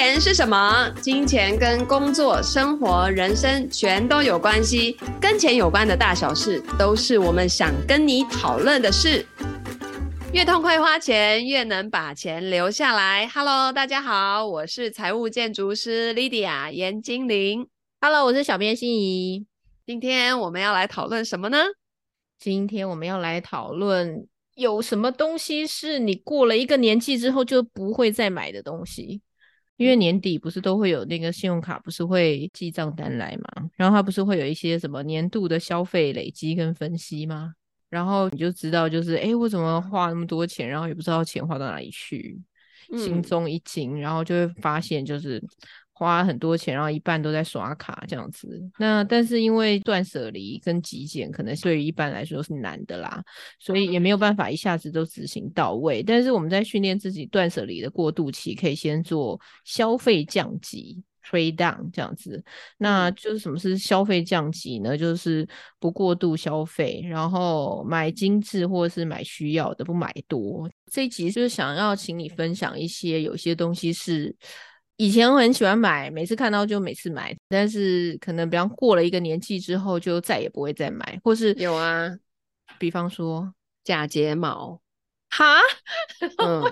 钱是什么？金钱跟工作、生活、人生全都有关系。跟钱有关的大小事，都是我们想跟你讨论的事。越痛快花钱，越能把钱留下来。Hello，大家好，我是财务建筑师 Lydia 严金玲。Hello，我是小编心怡。今天我们要来讨论什么呢？今天我们要来讨论有什么东西是你过了一个年纪之后就不会再买的东西。因为年底不是都会有那个信用卡不是会记账单来嘛？然后它不是会有一些什么年度的消费累积跟分析吗？然后你就知道就是哎，我怎么花那么多钱，然后也不知道钱花到哪里去，心中一惊，然后就会发现就是。花很多钱，然后一半都在刷卡这样子。那但是因为断舍离跟极简，可能对于一般来说是难的啦，所以也没有办法一下子都执行到位。但是我们在训练自己断舍离的过渡期，可以先做消费降级 （trade down） 这样子。那就是什么是消费降级呢？就是不过度消费，然后买精致或者是买需要的，不买多。这一集就是想要请你分享一些，有些东西是。以前我很喜欢买，每次看到就每次买，但是可能比方过了一个年纪之后，就再也不会再买，或是有啊，比方说假睫毛，哈，嗯，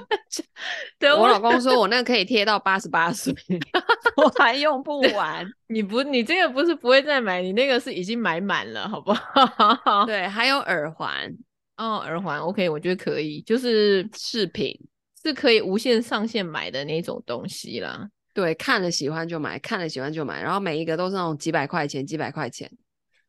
我老公说我那个可以贴到八十八岁，我还用不完。你不，你这个不是不会再买，你那个是已经买满了，好不好？对，还有耳环，哦，耳环，OK，我觉得可以，就是饰品。是可以无限上限买的那种东西啦。对，看了喜欢就买，看了喜欢就买，然后每一个都是那种几百块钱、几百块钱，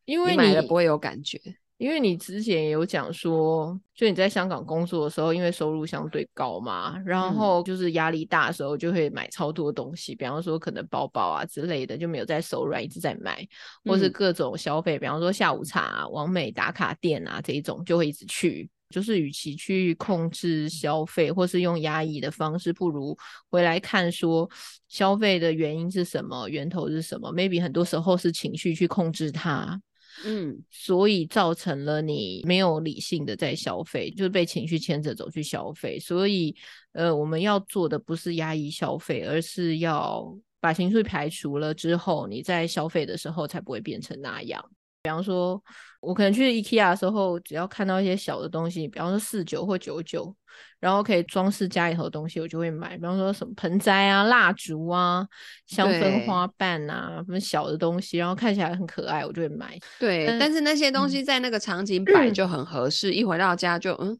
因为你，你买了不会有感觉。因为你之前也有讲说，就你在香港工作的时候，因为收入相对高嘛，然后就是压力大的时候就会买超多东西，比方说可能包包啊之类的就没有在手软，一直在买，或是各种消费，比方说下午茶啊、完美打卡店啊这一种就会一直去。就是与其去控制消费，或是用压抑的方式，不如回来看说消费的原因是什么，源头是什么？Maybe 很多时候是情绪去控制它，嗯，所以造成了你没有理性的在消费，就是被情绪牵着走去消费。所以，呃，我们要做的不是压抑消费，而是要把情绪排除了之后，你在消费的时候才不会变成那样。比方说，我可能去 IKEA 的时候，只要看到一些小的东西，比方说四九或九九，然后可以装饰家里头的东西，我就会买。比方说什么盆栽啊、蜡烛啊、香氛花瓣啊，什么小的东西，然后看起来很可爱，我就会买。对，但，但是那些东西在那个场景摆就很合适，嗯、一回到家就嗯。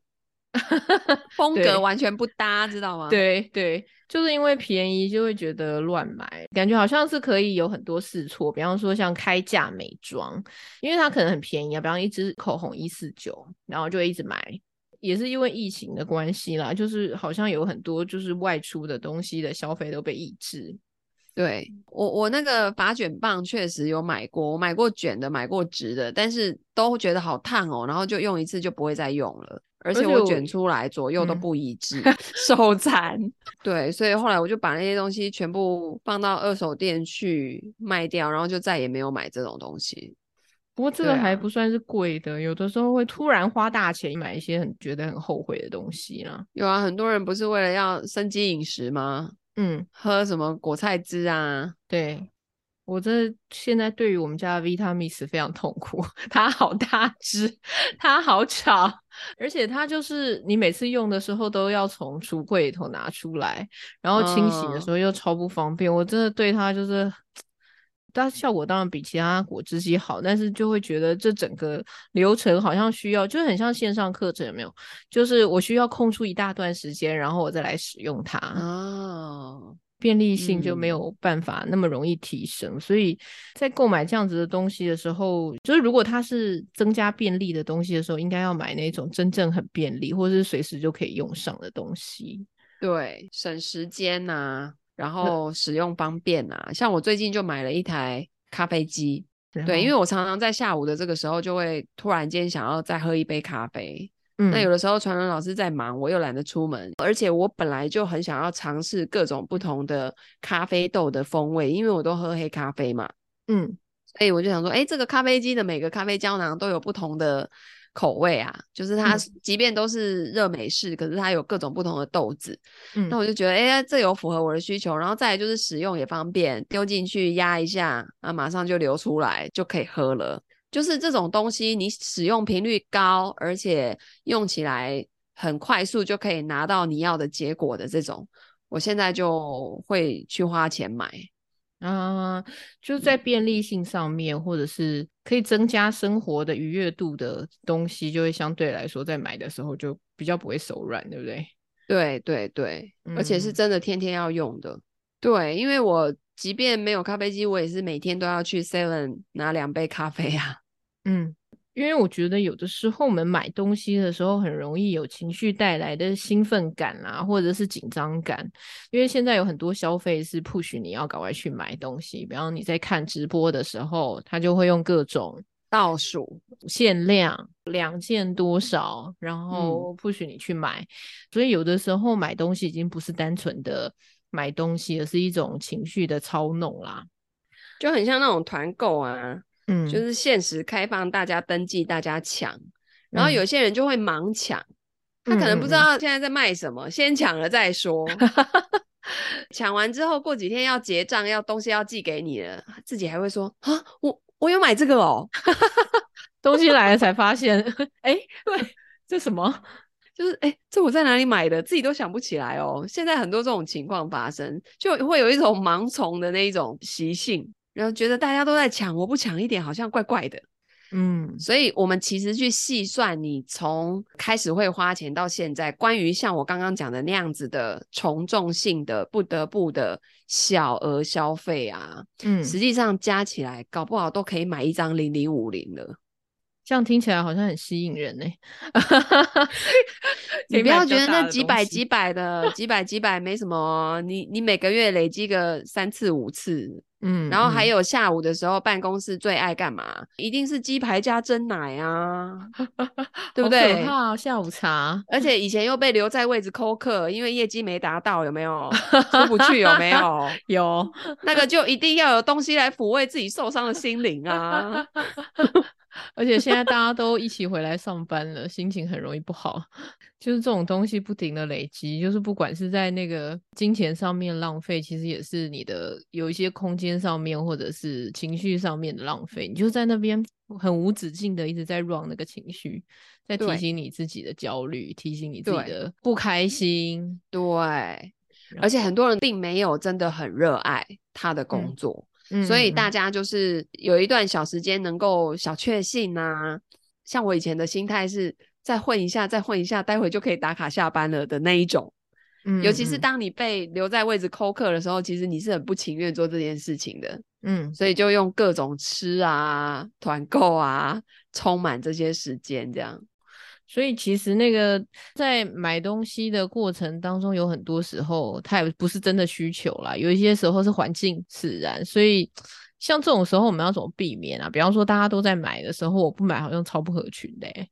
风格完全不搭，知道吗？对对，就是因为便宜就会觉得乱买，感觉好像是可以有很多试错。比方说像开价美妆，因为它可能很便宜啊，比方一支口红一四九，然后就会一直买。也是因为疫情的关系啦，就是好像有很多就是外出的东西的消费都被抑制。对，我我那个发卷棒确实有买过，我买过卷的，买过直的，但是都觉得好烫哦，然后就用一次就不会再用了。而且我卷出来左右都不一致，嗯、手残。对，所以后来我就把那些东西全部放到二手店去卖掉，然后就再也没有买这种东西。不过这个还不算是贵的，啊、有的时候会突然花大钱买一些很觉得很后悔的东西啦。有啊，很多人不是为了要生机饮食吗？嗯，喝什么果菜汁啊？对。我这现在对于我们家的 Vitamix 非常痛苦，它好大只，它好吵，而且它就是你每次用的时候都要从橱柜里头拿出来，然后清洗的时候又超不方便。Oh. 我真的对它就是，它效果当然比其他果汁机好，但是就会觉得这整个流程好像需要，就很像线上课程，有没有？就是我需要空出一大段时间，然后我再来使用它。哦。Oh. 便利性就没有办法那么容易提升，嗯、所以在购买这样子的东西的时候，就是如果它是增加便利的东西的时候，应该要买那种真正很便利或是随时就可以用上的东西。对，省时间呐、啊，然后使用方便呐、啊。嗯、像我最近就买了一台咖啡机，后对，因为我常常在下午的这个时候就会突然间想要再喝一杯咖啡。嗯、那有的时候传人老师在忙，我又懒得出门，而且我本来就很想要尝试各种不同的咖啡豆的风味，因为我都喝黑咖啡嘛。嗯，所以我就想说，哎，这个咖啡机的每个咖啡胶囊都有不同的口味啊，就是它即便都是热美式，嗯、可是它有各种不同的豆子。嗯，那我就觉得，哎、欸，这有符合我的需求。然后再来就是使用也方便，丢进去压一下，啊，马上就流出来就可以喝了。就是这种东西，你使用频率高，而且用起来很快速，就可以拿到你要的结果的这种，我现在就会去花钱买。啊，就在便利性上面，嗯、或者是可以增加生活的愉悦度的东西，就会相对来说在买的时候就比较不会手软，对不对？对对对，嗯、而且是真的天天要用的。对，因为我即便没有咖啡机，我也是每天都要去 Seven 拿两杯咖啡啊。嗯。因为我觉得有的时候我们买东西的时候很容易有情绪带来的兴奋感啊，或者是紧张感。因为现在有很多消费是 push 你要赶快去买东西，比方你在看直播的时候，他就会用各种倒数、限量、两件多少，然后 push 你去买。嗯。所以有的时候买东西已经不是单纯的买东西，而是一种情绪的操弄啦，就很像那种团购啊。嗯，就是限时开放，大家登记，大家抢，然后有些人就会盲抢，嗯、他可能不知道现在在卖什么，嗯、先抢了再说。抢完之后，过几天要结账，要东西要寄给你了，自己还会说啊，我我有买这个哦，东西来了才发现，哎、欸，对，这什么？就是哎、欸，这我在哪里买的？自己都想不起来哦。现在很多这种情况发生，就会有一种盲从的那一种习性。然后觉得大家都在抢，我不抢一点好像怪怪的，嗯，所以我们其实去细算，你从开始会花钱到现在，关于像我刚刚讲的那样子的从众性的不得不的小额消费啊，嗯，实际上加起来搞不好都可以买一张零零五零了。这样听起来好像很吸引人呢。你不要觉得那几百几百的几百几百没什么，你你每个月累积个三次五次，嗯，然后还有下午的时候办公室最爱干嘛？一定是鸡排加蒸奶啊，对不对？可怕，下午茶，而且以前又被留在位置扣客，因为业绩没达到，有没有出不去？有没有？有，那个就一定要有东西来抚慰自己受伤的心灵啊。而且现在大家都一起回来上班了，心情很容易不好。就是这种东西不停的累积，就是不管是在那个金钱上面浪费，其实也是你的有一些空间上面或者是情绪上面的浪费。你就在那边很无止境的一直在 run 那个情绪，在提醒你自己的焦虑，提醒你自己的不开心。对，而且很多人并没有真的很热爱他的工作。嗯所以大家就是有一段小时间能够小确幸啊，像我以前的心态是再混一下，再混一下，待会就可以打卡下班了的那一种。嗯，尤其是当你被留在位置扣客的时候，其实你是很不情愿做这件事情的。嗯，所以就用各种吃啊、团购啊，充满这些时间这样。所以其实那个在买东西的过程当中，有很多时候它也不是真的需求啦，有一些时候是环境使然。所以像这种时候，我们要怎么避免啊？比方说大家都在买的时候，我不买好像超不合群的欸。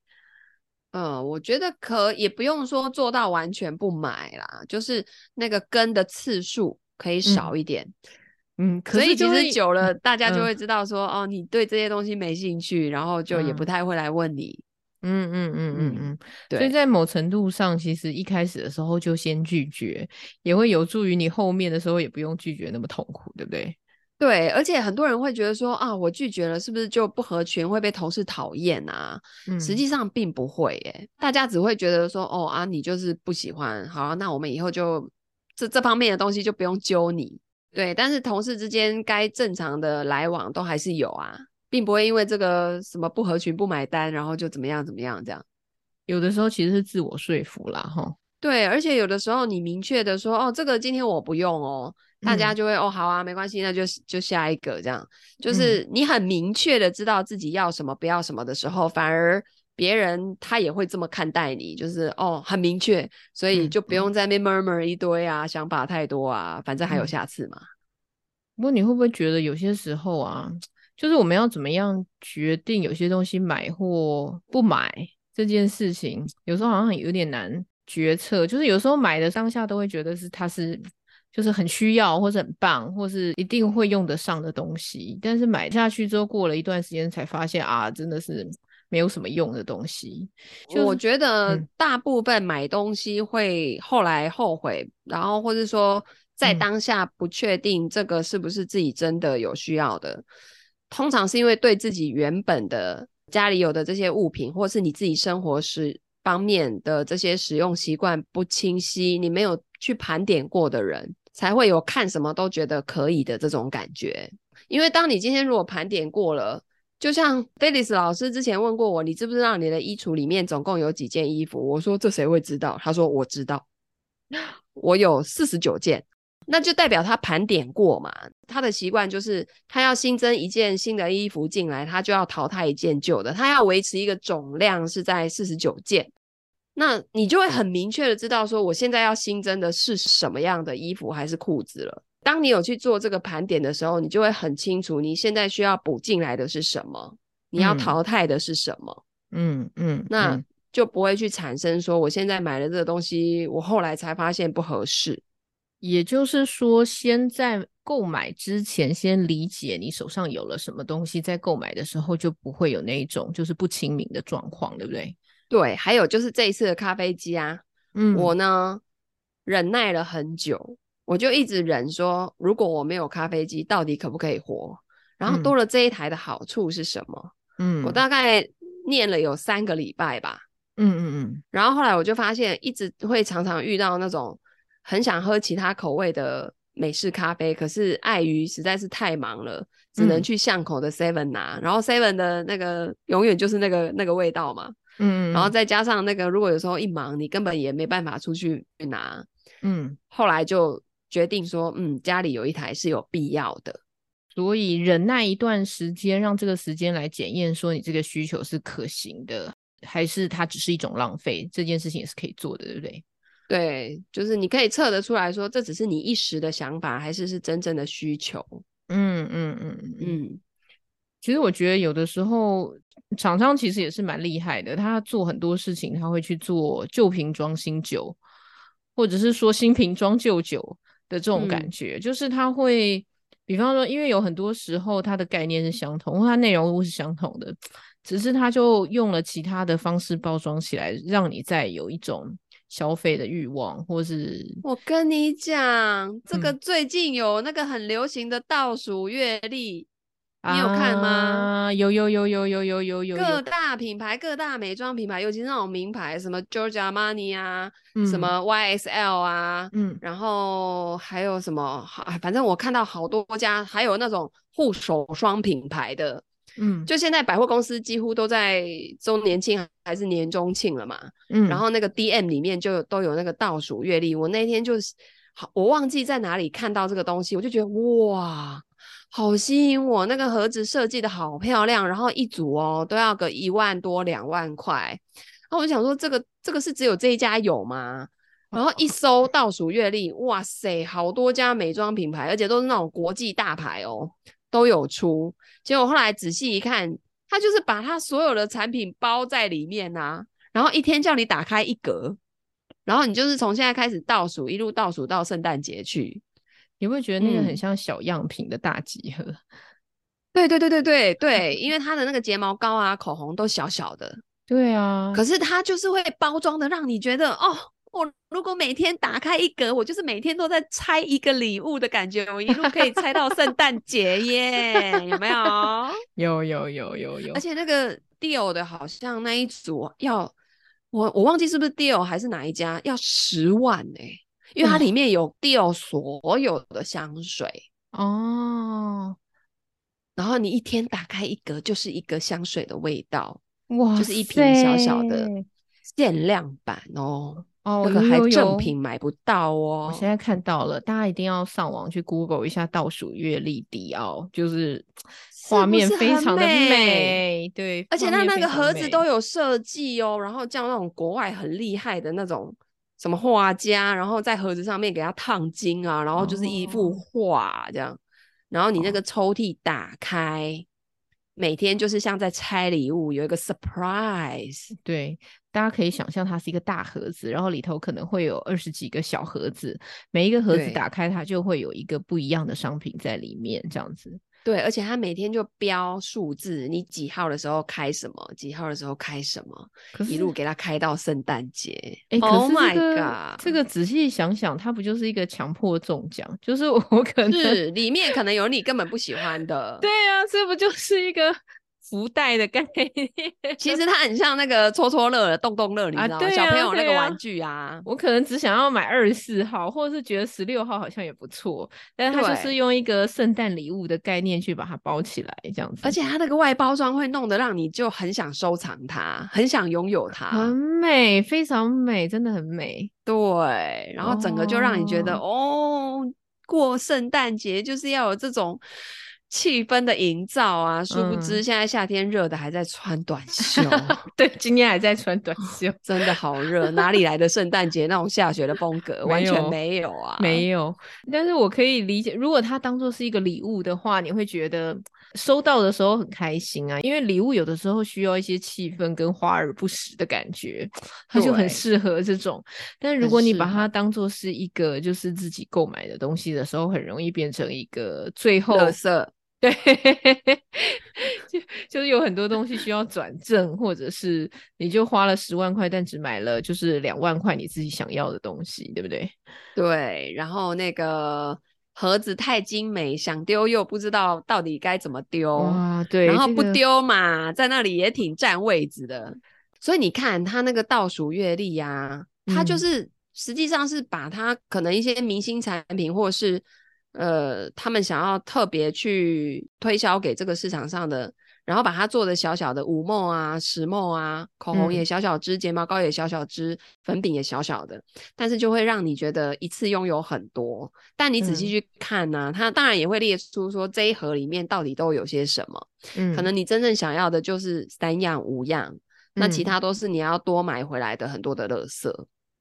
嗯，我觉得可也不用说做到完全不买啦，就是那个跟的次数可以少一点。嗯，可以其实久了，大家就会知道说，嗯，哦，你对这些东西没兴趣，然后就也不太会来问你。嗯嗯嗯嗯嗯，对，所以在某程度上，其实一开始的时候就先拒绝，也会有助于你后面的时候也不用拒绝那么痛苦，对不对？对，而且很多人会觉得说啊，我拒绝了是不是就不合群，会被同事讨厌啊？嗯，实际上并不会耶，大家只会觉得说哦啊，你就是不喜欢，好啊，那我们以后就这这方面的东西就不用揪你。对，但是同事之间该正常的来往都还是有啊。并不会因为这个什么不合群不买单，然后就怎么样怎么样这样。有的时候其实是自我说服啦，哈。对，而且有的时候你明确的说，哦，这个今天我不用哦，大家就会、嗯、哦，好啊，没关系，那就就下一个这样。就是你很明确的知道自己要什么不要什么的时候，反而别人他也会这么看待你，就是哦，很明确，所以就不用在那边 murmur 一堆啊，想法太多啊，反正还有下次嘛。嗯、不过你会不会觉得有些时候啊？就是我们要怎么样决定有些东西买或不买这件事情，有时候好像有点难决策。就是有时候买的当下都会觉得是它是就是很需要，或者很棒，或是一定会用得上的东西。但是买下去之后，过了一段时间才发现啊，真的是没有什么用的东西。就是、我觉得大部分买东西会后来后悔，嗯、然后或者说在当下不确定这个是不是自己真的有需要的，嗯、通常是因为对自己原本的家里有的这些物品，或是你自己生活时方面的这些使用习惯不清晰，你没有去盘点过的人，才会有看什么都觉得可以的这种感觉。因为当你今天如果盘点过了，就像菲利斯老师之前问过我，你知不知道你的衣橱里面总共有几件衣服？我说这谁会知道？他说我知道，我有四十九件，那就代表他盘点过嘛。他的习惯就是他要新增一件新的衣服进来，他就要淘汰一件旧的，他要维持一个总量是在四十九件。那你就会很明确的知道说，我现在要新增的是什么样的衣服还是裤子了。当你有去做这个盘点的时候，你就会很清楚你现在需要补进来的是什么，你要淘汰的是什么。嗯嗯，嗯，那就不会去产生说，我现在买了这个东西，我后来才发现不合适。也就是说，先在购买之前，先理解你手上有了什么东西，在购买的时候就不会有那一种就是不清明的状况，对不对？对，还有就是这一次的咖啡机啊，嗯，我呢忍耐了很久，我就一直忍说，如果我没有咖啡机，到底可不可以活？然后多了这一台的好处是什么？嗯，我大概念了有三个礼拜吧，嗯嗯嗯，然后后来我就发现，一直会常常遇到那种很想喝其他口味的美式咖啡，可是碍于实在是太忙了，只能去巷口的 Seven 拿，嗯，然后 Seven 的那个永远就是那个那个味道嘛。嗯，然后再加上那个，如果有时候一忙，你根本也没办法出去拿。嗯，后来就决定说，嗯，家里有一台是有必要的，所以忍耐一段时间，让这个时间来检验，说你这个需求是可行的，还是它只是一种浪费？这件事情也是可以做的，对不对？对，就是你可以测得出来说，这只是你一时的想法，还是是真正的需求？嗯嗯嗯嗯。嗯其实我觉得有的时候厂商其实也是蛮厉害的，他做很多事情，他会去做旧瓶装新酒，或者是说新瓶装旧酒的这种感觉，嗯、就是他会，比方说，因为有很多时候它的概念是相同，它内容物是相同的，只是他就用了其他的方式包装起来，让你再有一种消费的欲望，或是我跟你讲，这个最近有那个很流行的倒数月历。你有看吗？啊、有有有有有有有有。各大品牌、各大美妆品牌，尤其是那种名牌，什么 Giorgio Armani 啊，嗯、什么 YSL 啊，嗯，然后还有什么，反正我看到好多家，还有那种护手霜品牌的，嗯，就现在百货公司几乎都在周年庆还是年中庆了嘛，嗯，然后那个 DM 里面就都有那个倒数月历，我那天就是好，我忘记在哪里看到这个东西，我就觉得哇。好吸引我，那个盒子设计的好漂亮，然后一组哦都要个一万多两万块，然后我就想说这个这个是只有这一家有吗？然后一搜倒数月历，哇塞，好多家美妆品牌，而且都是那种国际大牌哦，都有出。结果后来仔细一看，它就是把它所有的产品包在里面呐、啊，然后一天叫你打开一格，然后你就是从现在开始倒数，一路倒数到圣诞节去。你会觉得那个很像小样品的大集合？嗯、对对对对对 对，因为它的那个睫毛膏啊、口红都小小的。对啊，可是它就是会包装的，让你觉得哦，我如果每天打开一格，我就是每天都在拆一个礼物的感觉，我一路可以拆到圣诞节耶，有没有？有有有有有，而且那个 deal 的好像那一组要我我忘记是不是 deal 还是哪一家要十万呢、欸？因为它里面有 deal 所有的香水哦，然后你一天打开一格就是一个香水的味道，哇，就是一瓶小小的限量版哦，哦，那个还正品买不到哦。我现在看到了，大家一定要上网去 Google 一下倒数月历迪奥，就是画面非常的美，美对，而且它那个盒子都有设计哦，然后叫那种国外很厉害的那种。什么画家，然后在盒子上面给它烫金啊，然后就是一幅画这样，哦、然后你那个抽屉打开，哦、每天就是像在拆礼物，有一个 surprise。对，大家可以想象它是一个大盒子，然后里头可能会有二十几个小盒子，每一个盒子打开它就会有一个不一样的商品在里面，这样子。对，而且它每天就标数字，你几号的时候开什么，几号的时候开什么，一路给它开到圣诞节。哎、Oh my God，这个仔细想想，它不就是一个强迫中奖？就是我可能是里面可能有你根本不喜欢的。对啊，这不就是一个？福袋的概念，其实它很像那个戳戳乐的动动乐，你知道吗？啊啊、小朋友那个玩具啊，啊我可能只想要买二十四号，或者是觉得十六号好像也不错，但是它就是用一个圣诞礼物的概念去把它包起来，这样子。而且它那个外包装会弄得让你就很想收藏它，很想拥有它，很美，非常美，真的很美。对，然后整个就让你觉得哦，哦，过圣诞节就是要有这种。气氛的营造啊，殊不知现在夏天热的还在穿短袖。嗯、对，今天还在穿短 袖，真的好热，哪里来的圣诞节那种下雪的风格？完全没有啊，没有。但是我可以理解，如果它当做是一个礼物的话，你会觉得收到的时候很开心啊，因为礼物有的时候需要一些气氛跟华而不实的感觉，它就很适合这种。但如果你把它当做是一个就是自己购买的东西的时候，很容易变成一个最后垃圾。对，就就是有很多东西需要转正，或者是你就花了十万块，但只买了就是两万块你自己想要的东西，对不对？对，然后那个盒子太精美，想丢又不知道到底该怎么丢啊。对，然后不丢嘛，在那里也挺占位置的。所以你看它那个倒数月历呀，它就是、嗯、实际上是把它可能一些明星产品或是。呃，他们想要特别去推销给这个市场上的，然后把它做的小小的五梦啊、十梦啊，口红也小小支，嗯、睫毛膏也小小支，粉饼也小小的，但是就会让你觉得一次拥有很多。但你仔细去看呢、啊，嗯、它当然也会列出说这一盒里面到底都有些什么。嗯，可能你真正想要的就是三样五样，嗯、那其他都是你要多买回来的很多的垃圾。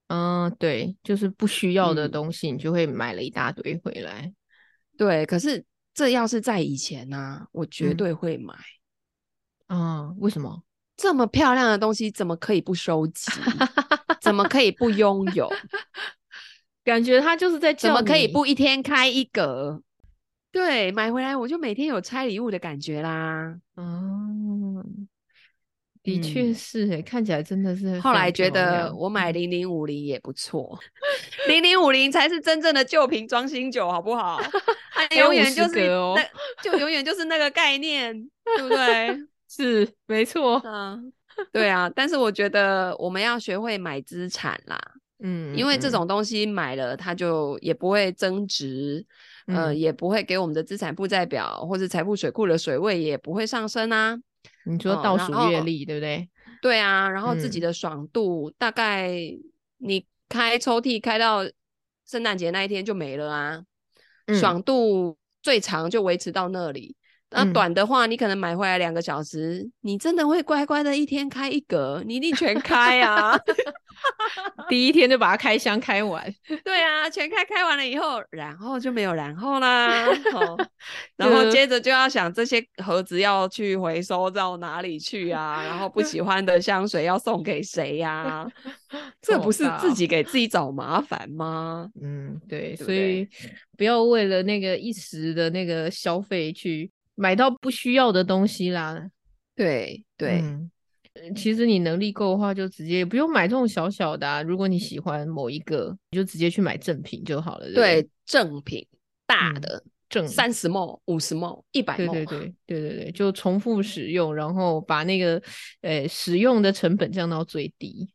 嗯，对，就是不需要的东西，你就会买了一大堆回来。对，可是这要是在以前呢、啊，我绝对会买。嗯，嗯，为什么？这么漂亮的东西怎么可以不收集？怎么可以不拥有？感觉他就是在叫，怎么可以不一天开一格？对，买回来我就每天有拆礼物的感觉啦。嗯。的确是、欸，嗯、看起来真的是。后来觉得我买零零五零也不错，零零五零才是真正的旧瓶装新酒，好不好？它永远就是那，就永远就是那个概念，对不对？是，没错。嗯，对啊。但是我觉得我们要学会买资产啦，嗯，因为这种东西买了，它就也不会增值，嗯、呃，也不会给我们的资产负债表或者财富水库的水位也不会上升啊。你说倒数月历、哦、对不对？对啊，然后自己的爽度、嗯、大概你开抽屉开到圣诞节那一天就没了啊，嗯、爽度最长就维持到那里。那短的话，你可能买回来两个小时，嗯、你真的会乖乖的一天开一格，你一定全开啊！第一天就把它开箱开完。对啊，全开开完了以后，然后就没有然后啦。哦、然后接着就要想这些盒子要去回收到哪里去啊？然后不喜欢的香水要送给谁呀、啊？这不是自己给自己找麻烦吗？嗯，对，对对，所以不要为了那个一时的那个消费去。买到不需要的东西啦，对对、嗯，其实你能力够的话，就直接不用买这种小小的啊。如果你喜欢某一个，你就直接去买正品就好了。对，正品大的，嗯、正三十 ml、五十 ml、一百 ml，对对对对对对，就重复使用，然后把那个呃使用的成本降到最低。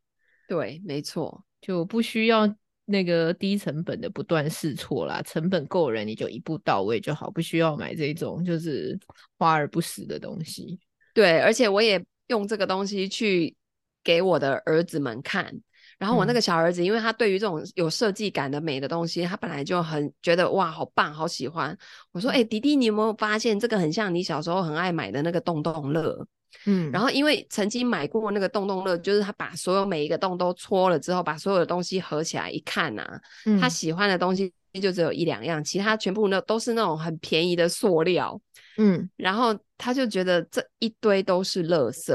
对，没错，就不需要。那个低成本的不断试错啦，成本够人你就一步到位就好，不需要买这种就是花而不实的东西。对，而且我也用这个东西去给我的儿子们看，然后我那个小儿子，因为他对于这种有设计感的美的东西，嗯、他本来就很觉得哇，好棒，好喜欢。我说，哎、欸，弟弟，你有没有发现这个很像你小时候很爱买的那个洞洞乐？嗯，然后因为曾经买过那个洞洞乐，就是他把所有每一个洞都戳了之后，把所有的东西合起来一看呐、啊，嗯、他喜欢的东西就只有一两样，其他全部那都是那种很便宜的塑料，嗯，然后他就觉得这一堆都是垃圾，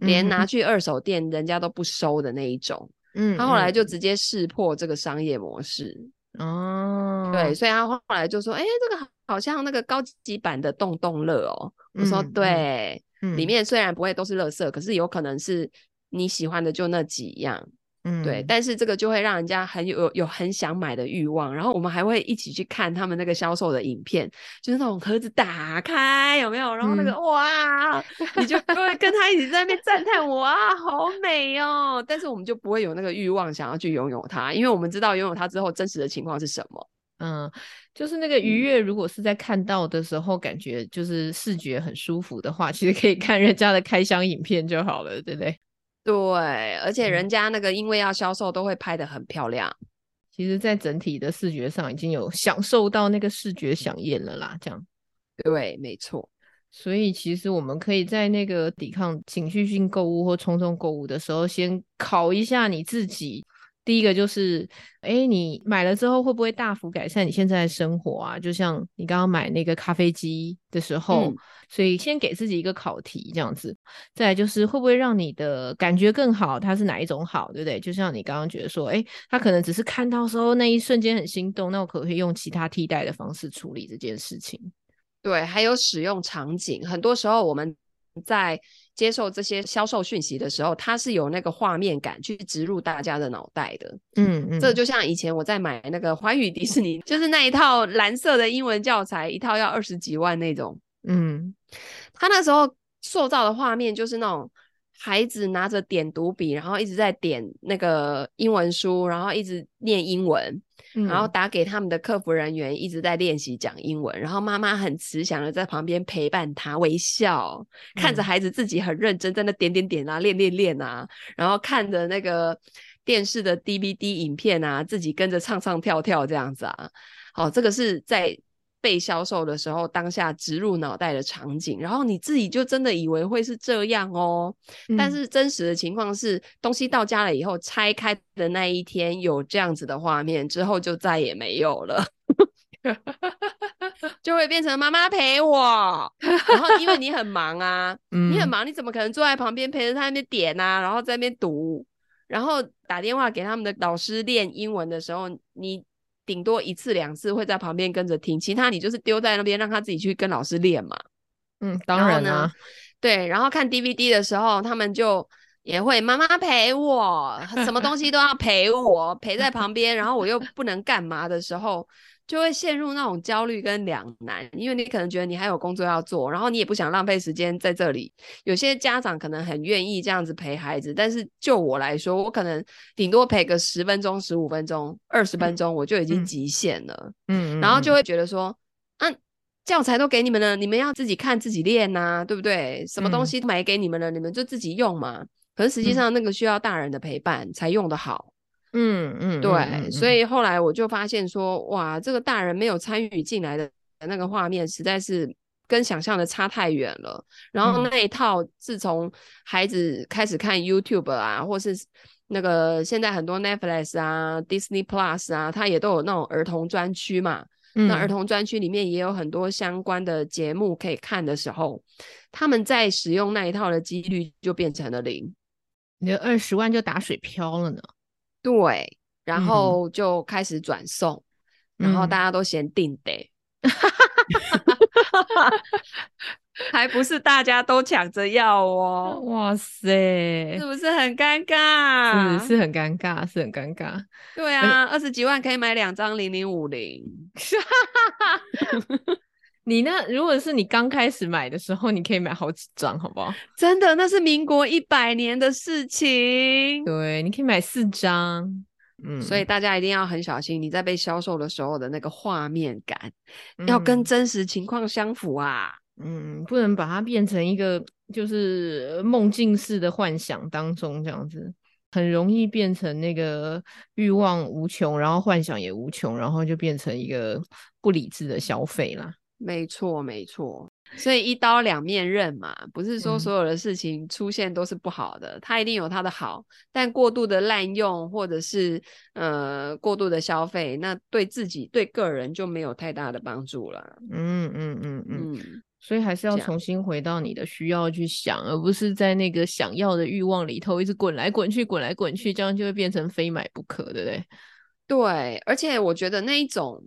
嗯、连拿去二手店人家都不收的那一种，嗯，他后来就直。接识破这个商业模式，哦，对，所以他后来就说，哎，这个好像那个高级版的洞洞乐哦。嗯、我说对，嗯、里面虽然不会都是垃圾，可是有可能是你喜欢的就那几样。嗯，对，但是这个就会让人家很有有很想买的欲望，然后我们还会一起去看他们那个销售的影片，就是那种盒子打开有没有，然后那个、嗯、哇，你就会跟他一起在那边赞叹哇，好美哦，但是我们就不会有那个欲望想要去拥有它，因为我们知道拥有它之后真实的情况是什么。嗯，就是那个愉悦，如果是在看到的时候感觉就是视觉很舒服的话，其实可以看人家的开箱影片就好了，对不对？对，而且人家那个因为要销售，都会拍得很漂亮。其实，在整体的视觉上已经有享受到那个视觉饗宴了啦。这样，对，没错。所以，其实我们可以在那个抵抗情绪性购物或冲动购物的时候，先考一下你自己。第一个就是，哎，你买了之后会不会大幅改善你现在的生活啊？就像你刚刚买那个咖啡机的时候，嗯、所以先给自己一个考题，这样子。再来就是会不会让你的感觉更好？它是哪一种好，对不对？就像你刚刚觉得说，哎，他可能只是看到时候那一瞬间很心动，那我可不可以用其他替代的方式处理这件事情？对，还有使用场景，很多时候我们在。接受这些销售讯息的时候，它是有那个画面感去植入大家的脑袋的。嗯嗯，这就像以前我在买那个环宇迪士尼，就是那一套蓝色的英文教材，一套要二十几万那种。嗯，他那时候塑造的画面就是那种孩子拿着点读笔，然后一直在点那个英文书，然后一直念英文。然后打给他们的客服人员，一直在练习讲英文。然后妈妈很慈祥的在旁边陪伴他，微笑看着孩子自己很认真在那点点点啊，练练练啊。然后看着那个电视的 DVD 影片啊，自己跟着唱唱跳跳这样子啊。好，这个是在。被销售的时候，当下植入脑袋的场景，然后你自己就真的以为会是这样哦。嗯、但是真实的情况是，东西到家了以后，拆开的那一天有这样子的画面，之后就再也没有了，就会变成妈妈陪我。然后因为你很忙啊，嗯、你很忙，你怎么可能坐在旁边陪着他那边点啊，然后在那边读，然后打电话给他们的老师练英文的时候，你。顶多一次两次会在旁边跟着听，其他你就是丢在那边让他自己去跟老师练嘛。嗯，当然啦、啊，对。然后看 DVD 的时候，他们就也会妈妈陪我，什么东西都要陪我，陪在旁边，然后我又不能干嘛的时候。就会陷入那种焦虑跟两难，因为你可能觉得你还有工作要做，然后你也不想浪费时间在这里。有些家长可能很愿意这样子陪孩子，但是就我来说，我可能顶多陪个十分钟、十五分钟、二十分钟，我就已经极限了。嗯，然后就会觉得说，嗯、啊，教材都给你们了，你们要自己看、自己练呐、啊，对不对？什么东西都买给你们了，嗯、你们就自己用嘛。可是实际上那个需要大人的陪伴才用得好。嗯嗯，对，所以后来我就发现说，哇，这个大人没有参与进来的那个画面，实在是跟想象的差太远了。然后那一套，自从孩子开始看 YouTube 啊，或是那个现在很多 Netflix 啊、Disney Plus 啊，它也都有那种儿童专区嘛。嗯、那儿童专区里面也有很多相关的节目可以看的时候，他们在使用那一套的几率就变成了零，你的二十万就打水漂了呢。对，然后就开始转送，嗯、然后大家都嫌订的，还不是大家都抢着要哦。哇塞，是不是很尴尬？是是很尴尬，是很尴尬。对啊，二十几万可以买两张零零五零。你那如果是你刚开始买的时候，你可以买好几张，好不好？真的，那是民国一百年的事情。对，你可以买四张。嗯，所以大家一定要很小心，你在被销售的时候的那个画面感，嗯、要跟真实情况相符啊。嗯，不能把它变成一个就是梦境式的幻想当中这样子，很容易变成那个欲望无穷，然后幻想也无穷，然后就变成一个不理智的消费啦。没错，没错，所以一刀两面刃嘛，不是说所有的事情出现都是不好的，嗯、它一定有它的好，但过度的滥用或者是呃过度的消费，那对自己对个人就没有太大的帮助了。嗯嗯嗯嗯，嗯，所以还是要重新回到你的需要去想，而不是在那个想要的欲望里头一直滚来滚去，滚来滚去，这样就会变成非买不可，对不对？对，而且我觉得那一种。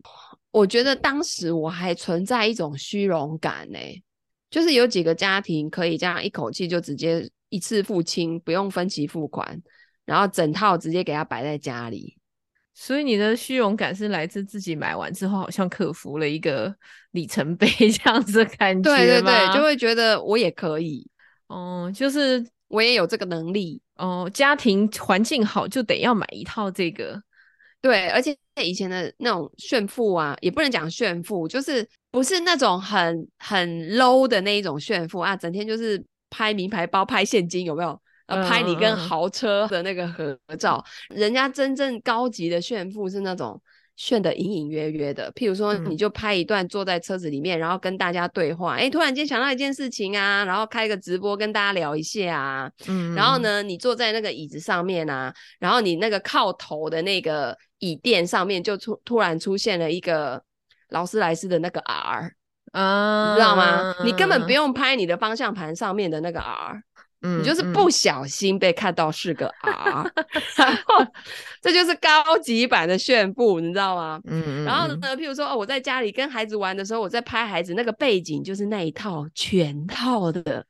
我觉得当时我还存在一种虚荣感呢、欸，就是有几个家庭可以这样一口气就直接一次付清，不用分期付款，然后整套直接给他摆在家里。所以你的虚荣感是来自自己买完之后，好像克服了一个里程碑 这样子的感觉。对对对，就会觉得我也可以哦，就是我也有这个能力哦。家庭环境好，就得要买一套这个。对，而且以前的那种炫富啊，也不能讲炫富，就是不是那种很很 low 的那一种炫富啊，整天就是拍名牌包、拍现金，有没有？拍你跟豪车的那个合照，嗯、人家真正高级的炫富是那种炫的隐隐约约的。譬如说，你就拍一段坐在车子里面，然后跟大家对话，哎、嗯，突然间想到一件事情啊，然后开个直播跟大家聊一下啊。嗯，然后呢，你坐在那个椅子上面啊，然后你那个靠头的那个椅垫上面就突突然出现了一个劳斯莱斯的那个 R 啊，你知道吗？你根本不用拍你的方向盘上面的那个 R。嗯，你就是不小心被看到是个 R，嗯、然后这就是高级版的炫富，你知道吗？嗯，然后呢，譬如说哦，我在家里跟孩子玩的时候，我在拍孩子那个背景，就是那一套全套的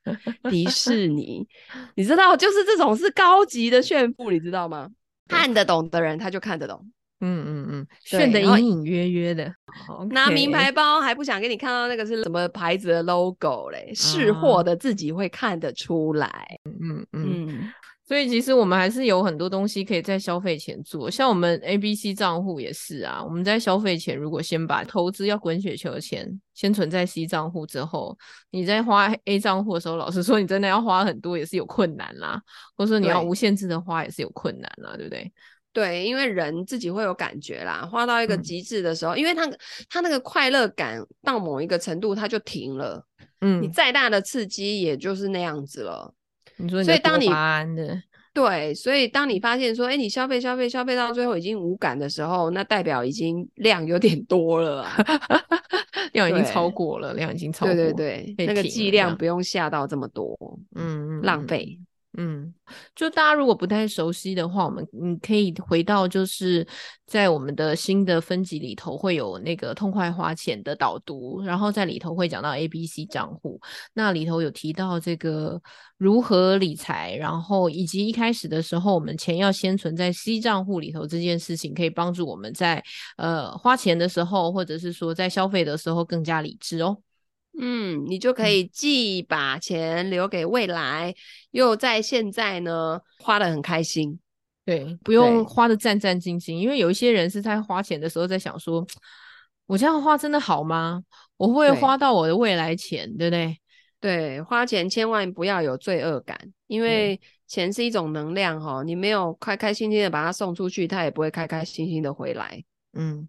迪士尼，你知道，就是这种是高级的炫富，你知道吗？看得懂的人他就看得懂。嗯嗯嗯，炫的隐隐约约的，拿名牌包还不想给你看到那个是什么牌子的 logo 嘞，识货的自己会看得出来。嗯嗯嗯。所以其实我们还是有很多东西可以在消费前做，像我们 ABC 账户也是啊。我们在消费前，如果先把投资要滚雪球的钱先存在 C 账户之后，你在花 A 账户的时候，老实说，你真的要花很多也是有困难啦，或者说你要无限制的花也是有困难啦，对不对？对，因为人自己会有感觉啦，花到一个极致的时候，嗯、因为他他那个快乐感到某一个程度，他就停了。嗯，你再大的刺激，也就是那样子了。你说你的多巴胺的，对，所以当你发现说，哎，你消费消费消费到最后已经无感的时候，那代表已经量有点多了，啊，量已经超过了，量已经超过了。对对对，那个剂量不用下到这么多，嗯嗯，浪费。嗯，就大家如果不太熟悉的话，我们你可以回到就是在我们的新的分级里头会有那个痛快花钱的导读，然后在里头会讲到 ABC 账户，那里头有提到这个如何理财，然后以及一开始的时候我们钱要先存在 C 账户里头这件事情，可以帮助我们在呃花钱的时候，或者是说在消费的时候更加理智哦。嗯，你就可以既把钱留给未来，嗯、又在现在呢花的很开心，对，不用花的战战兢兢。因为有一些人是在花钱的时候在想说，我这样花真的好吗？我会花到我的未来钱，对，对不对？对，花钱千万不要有罪恶感，因为钱是一种能量哈，你没有开开心心的把它送出去，它也不会开开心心的回来。嗯。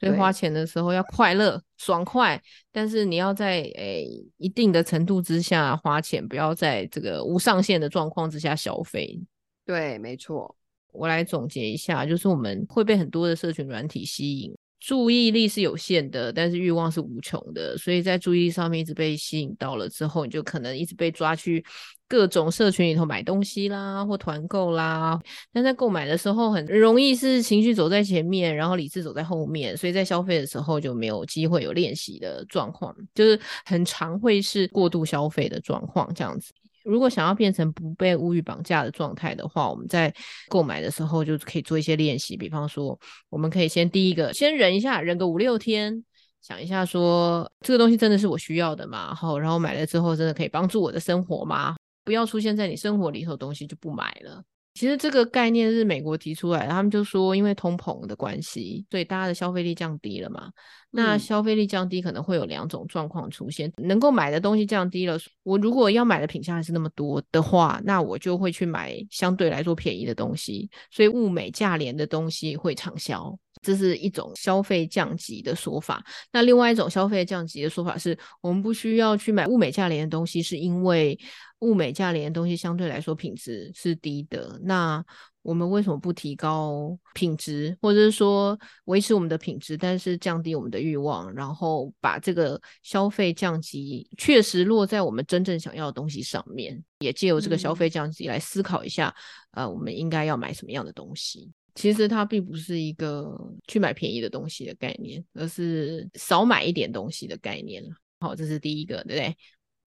所以花钱的时候要快乐、爽快，但是你要在诶、欸、一定的程度之下花钱，不要在这个无上限的状况之下消费。对，没错。我来总结一下，就是我们会被很多的社群软体吸引。注意力是有限的，但是欲望是无穷的，所以在注意力上面一直被吸引到了之后，你就可能一直被抓去各种社群里头买东西啦，或团购啦。但在购买的时候，很容易是情绪走在前面，然后理智走在后面，所以在消费的时候就没有机会有练习的状况，就是很常会是过度消费的状况这样子。如果想要变成不被物欲绑架的状态的话，我们在购买的时候就可以做一些练习。比方说，我们可以先第一个先忍一下，忍个五六天，想一下说这个东西真的是我需要的吗？然后，然后买了之后真的可以帮助我的生活吗？不要出现在你生活里头的东西就不买了。其实这个概念是美国提出来的，他们就说因为通膨的关系，所以大家的消费力降低了嘛。那消费力降低可能会有两种状况出现，嗯、能够买的东西降低了，我如果要买的品相还是那么多的话，那我就会去买相对来说便宜的东西，所以物美价廉的东西会畅销。这是一种消费降级的说法。那另外一种消费降级的说法是，我们不需要去买物美价廉的东西，是因为物美价廉的东西相对来说品质是低的。那我们为什么不提高品质，或者是说维持我们的品质，但是降低我们的欲望，然后把这个消费降级确实落在我们真正想要的东西上面，也借由这个消费降级来思考一下，嗯、呃，我们应该要买什么样的东西。其实它并不是一个去买便宜的东西的概念，而是少买一点东西的概念。好，这是第一个，对不对？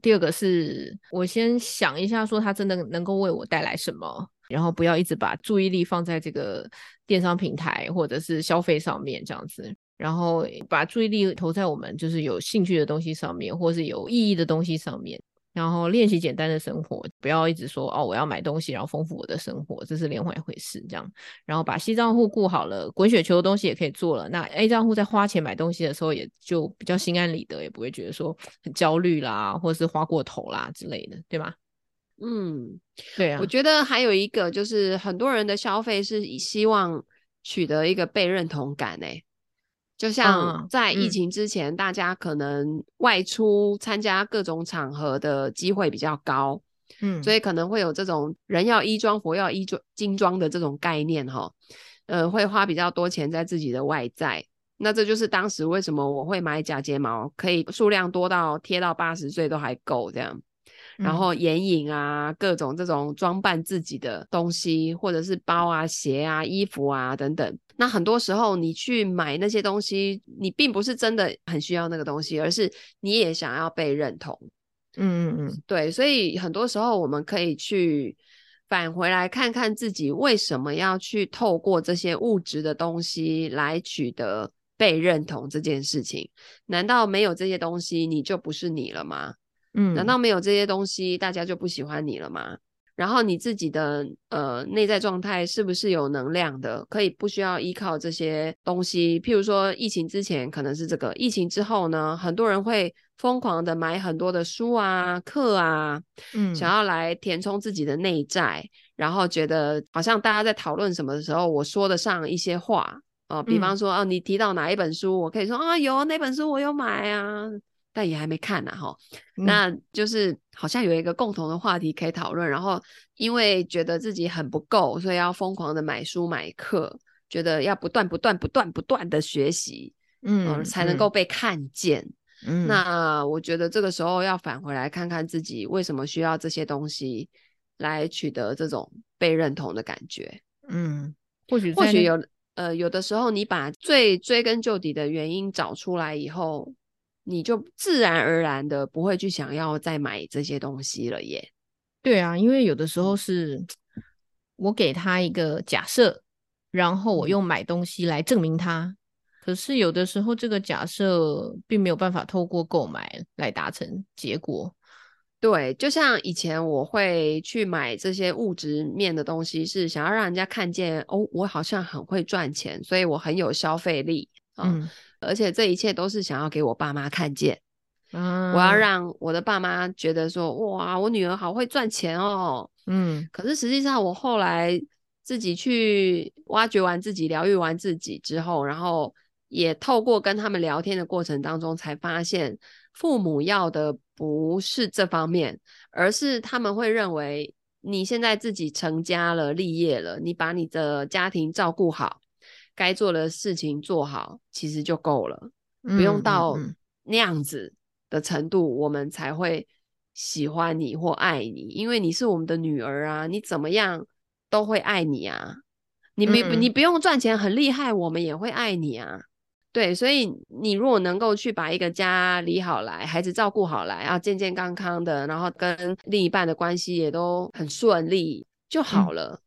第二个是我先想一下，说它真的能够为我带来什么，然后不要一直把注意力放在这个电商平台或者是消费上面这样子，然后把注意力投在我们就是有兴趣的东西上面，或是有意义的东西上面。然后练习简单的生活，不要一直说哦，我要买东西，然后丰富我的生活，这是另外一回事。这样，然后把西账户顾好了，滚雪球的东西也可以做了。那 A 账户在花钱买东西的时候，也就比较心安理得，也不会觉得说很焦虑啦，或者是花过头啦之类的，对吗？嗯，对啊。我觉得还有一个就是，很多人的消费是以希望取得一个被认同感诶、欸。就像在疫情之前，嗯、大家可能外出参加各种场合的机会比较高，嗯，所以可能会有这种人要衣装，佛要衣装，金装的这种概念哈，呃，会花比较多钱在自己的外在。那这就是当时为什么我会买假睫毛，可以数量多到贴到八十岁都还够这样。然后眼影啊，各种这种装扮自己的东西，或者是包啊、鞋啊、衣服啊等等。那很多时候你去买那些东西，你并不是真的很需要那个东西，而是你也想要被认同。嗯嗯嗯，对。所以很多时候我们可以去返回来看看自己为什么要去透过这些物质的东西来取得被认同这件事情。难道没有这些东西你就不是你了吗？嗯，难道没有这些东西，大家就不喜欢你了吗？然后你自己的呃内在状态是不是有能量的，可以不需要依靠这些东西？譬如说，疫情之前可能是这个，疫情之后呢，很多人会疯狂的买很多的书啊、课啊，嗯，想要来填充自己的内在，然后觉得好像大家在讨论什么的时候，我说得上一些话哦、呃，比方说，啊，你提到哪一本书，我可以说啊，有那本书我有买啊。但也还没看呢，哈，那就是好像有一个共同的话题可以讨论，嗯，然后因为觉得自己很不够，所以要疯狂的买书买课，觉得要不断不断不断不断的学习，嗯，呃，才能够被看见。嗯，那我觉得这个时候要返回来看看自己为什么需要这些东西来取得这种被认同的感觉。嗯，或许或许有呃有的时候你把最追根究底的原因找出来以后。你就自然而然的不会去想要再买这些东西了耶。对啊，因为有的时候是我给他一个假设，然后我用买东西来证明他。可是有的时候这个假设并没有办法透过购买来达成结果。对，就像以前我会去买这些物质面的东西，是想要让人家看见哦，我好像很会赚钱，所以我很有消费力。嗯。而且这一切都是想要给我爸妈看见，嗯，我要让我的爸妈觉得说，哇，我女儿好会赚钱哦，嗯。可是实际上，我后来自己去挖掘完自己、疗愈完自己之后，然后也透过跟他们聊天的过程当中，才发现父母要的不是这方面，而是他们会认为你现在自己成家了、立业了，你把你的家庭照顾好。该做的事情做好，其实就够了，嗯，不用到那样子的程度，嗯，我们才会喜欢你或爱你，因为你是我们的女儿啊，你怎么样都会爱你啊。你没，嗯，你不用赚钱很厉害，我们也会爱你啊。对，所以你如果能够去把一个家理好来，孩子照顾好来，啊，健健康康的，然后跟另一半的关系也都很顺利就好了。嗯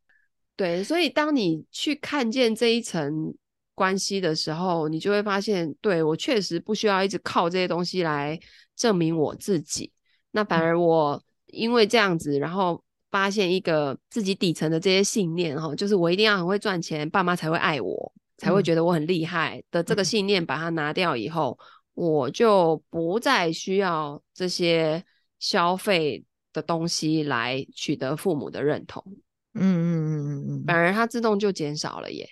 对，所以当你去看见这一层关系的时候，你就会发现，对，我确实不需要一直靠这些东西来证明我自己。那反而我因为这样子，然后发现一个自己底层的这些信念，哈，就是我一定要很会赚钱，爸妈才会爱我，才会觉得我很厉害的这个信念，把它拿掉以后，我就不再需要这些消费的东西来取得父母的认同。嗯嗯嗯嗯嗯，反而它自动就减少了耶，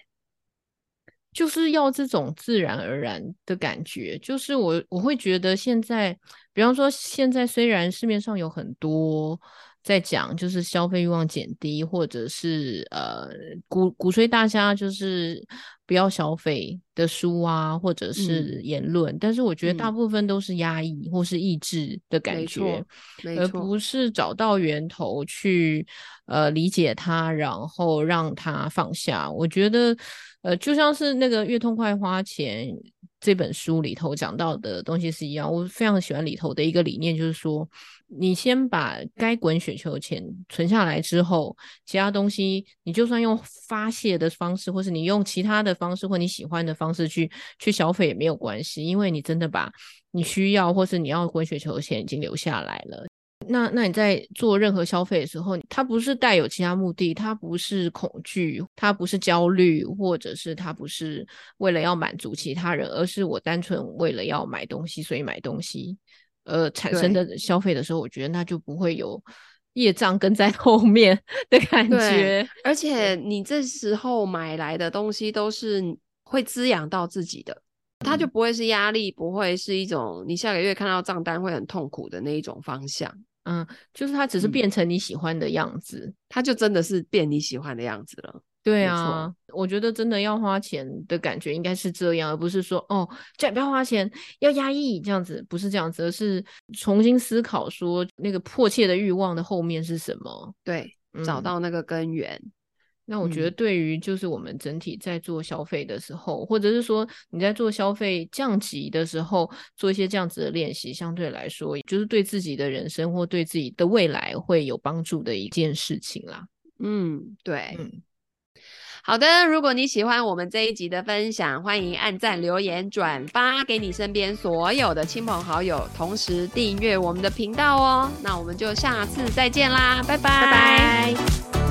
就是要这种自然而然的感觉。就是我我会觉得现在，比方说现在虽然市面上有很多在讲就是消费欲望减低，或者是呃鼓鼓吹大家就是不要消费的书啊，或者是言论，嗯、但是我觉得大部分都是压抑或是抑制的感觉，嗯、而不是找到源头去呃理解它，然后让它放下。我觉得呃就像是那个越痛快花钱这本书里头讲到的东西是一样，我非常喜欢里头的一个理念，就是说。你先把该滚雪球钱存下来之后，其他东西你就算用发泄的方式，或是你用其他的方式，或你喜欢的方式去去消费也没有关系，因为你真的把你需要或是你要滚雪球的钱已经留下来了。那那你在做任何消费的时候，它不是带有其他目的，它不是恐惧，它不是焦虑，或者是它不是为了要满足其他人，而是我单纯为了要买东西，所以买东西。呃，产生的消费的时候，我觉得那就不会有业障跟在后面 的感觉。而且你这时候买来的东西都是会滋养到自己的，它就不会是压力，不会是一种你下个月看到账单会很痛苦的那一种方向。嗯，就是它只是变成你喜欢的样子，嗯，它就真的是变你喜欢的样子了。对啊，我觉得真的要花钱的感觉应该是这样，而不是说哦，叫你不要花钱，要压抑这样子，不是这样子，而是重新思考说那个迫切的欲望的后面是什么？对，嗯、找到那个根源。那我觉得对于就是我们整体在做消费的时候，嗯、或者是说你在做消费降级的时候，做一些这样子的练习，相对来说就是对自己的人生或对自己的未来会有帮助的一件事情啦。嗯，对，嗯。好的，如果你喜欢我们这一集的分享，欢迎按赞、留言、转发给你身边所有的亲朋好友，同时订阅我们的频道哦。那我们就下次再见啦，拜拜。拜拜。